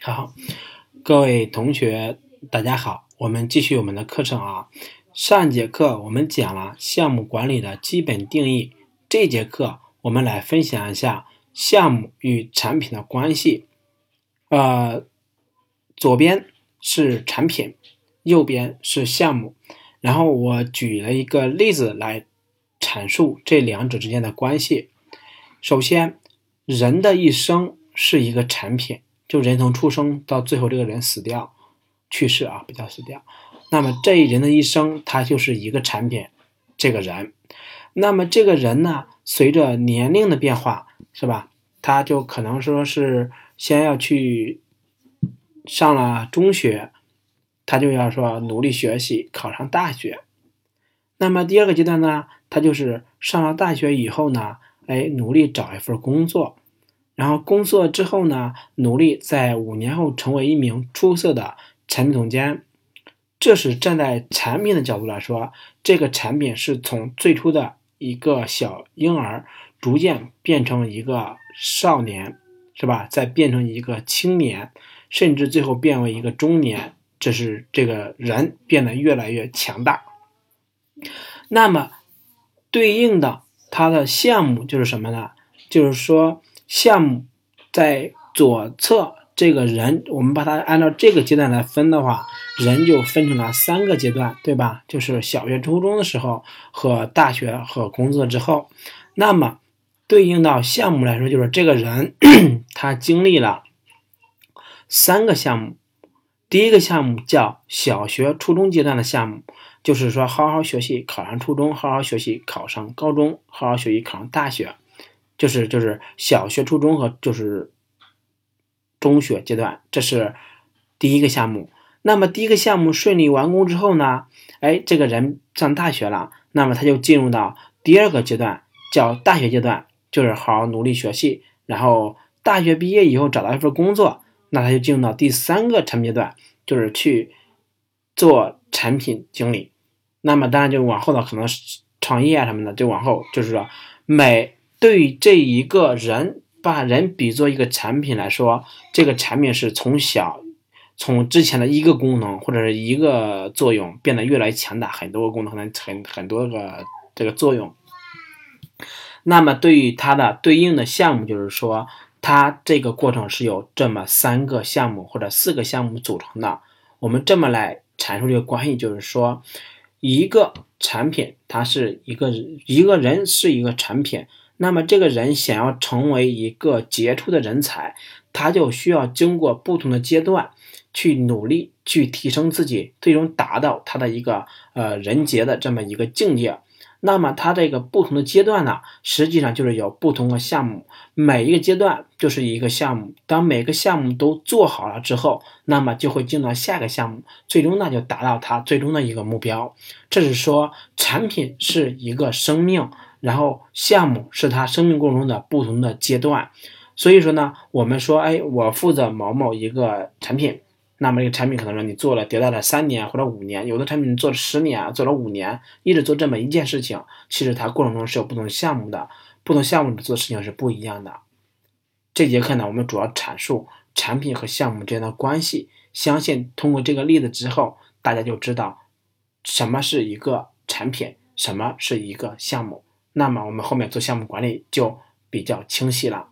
好，各位同学，大家好，我们继续我们的课程啊。上节课我们讲了项目管理的基本定义，这节课我们来分享一下项目与产品的关系。呃，左边是产品，右边是项目。然后我举了一个例子来阐述这两者之间的关系。首先，人的一生是一个产品。就人从出生到最后这个人死掉、去世啊，不叫死掉。那么这一人的一生，他就是一个产品，这个人。那么这个人呢，随着年龄的变化，是吧？他就可能说是先要去上了中学，他就要说努力学习，考上大学。那么第二个阶段呢，他就是上了大学以后呢，哎，努力找一份工作。然后工作之后呢，努力在五年后成为一名出色的产品总监。这是站在产品的角度来说，这个产品是从最初的一个小婴儿，逐渐变成一个少年，是吧？再变成一个青年，甚至最后变为一个中年。这是这个人变得越来越强大。那么，对应的它的项目就是什么呢？就是说。项目在左侧，这个人我们把它按照这个阶段来分的话，人就分成了三个阶段，对吧？就是小学、初中的时候和大学和工作之后。那么对应到项目来说，就是这个人 他经历了三个项目。第一个项目叫小学、初中阶段的项目，就是说好好学习，考上初中；好好学习，考上高中；好好学习，考上大学。就是就是小学、初中和就是中学阶段，这是第一个项目。那么第一个项目顺利完工之后呢，哎，这个人上大学了，那么他就进入到第二个阶段，叫大学阶段，就是好好努力学习。然后大学毕业以后找到一份工作，那他就进入到第三个产品阶段，就是去做产品经理。那么当然就往后呢，可能创业啊什么的，就往后就是说每。对这一个人，把人比作一个产品来说，这个产品是从小从之前的一个功能或者是一个作用变得越来越强大，很多个功能，很很很多个这个作用。那么对于它的对应的项目，就是说它这个过程是由这么三个项目或者四个项目组成的。我们这么来阐述这个关系，就是说一个产品它是一个一个人是一个产品。那么这个人想要成为一个杰出的人才，他就需要经过不同的阶段去努力，去提升自己，最终达到他的一个呃人杰的这么一个境界。那么它这个不同的阶段呢，实际上就是有不同的项目，每一个阶段就是一个项目。当每个项目都做好了之后，那么就会进到下个项目，最终呢就达到它最终的一个目标。这是说产品是一个生命。然后项目是它生命过程中的不同的阶段，所以说呢，我们说，哎，我负责某某一个产品，那么这个产品可能让你做了迭代了三年或者五年，有的产品做了十年，做了五年，一直做这么一件事情，其实它过程中是有不同项目的，不同项目做事情是不一样的。这节课呢，我们主要阐述产品和项目之间的关系，相信通过这个例子之后，大家就知道什么是一个产品，什么是一个项目。那么我们后面做项目管理就比较清晰了。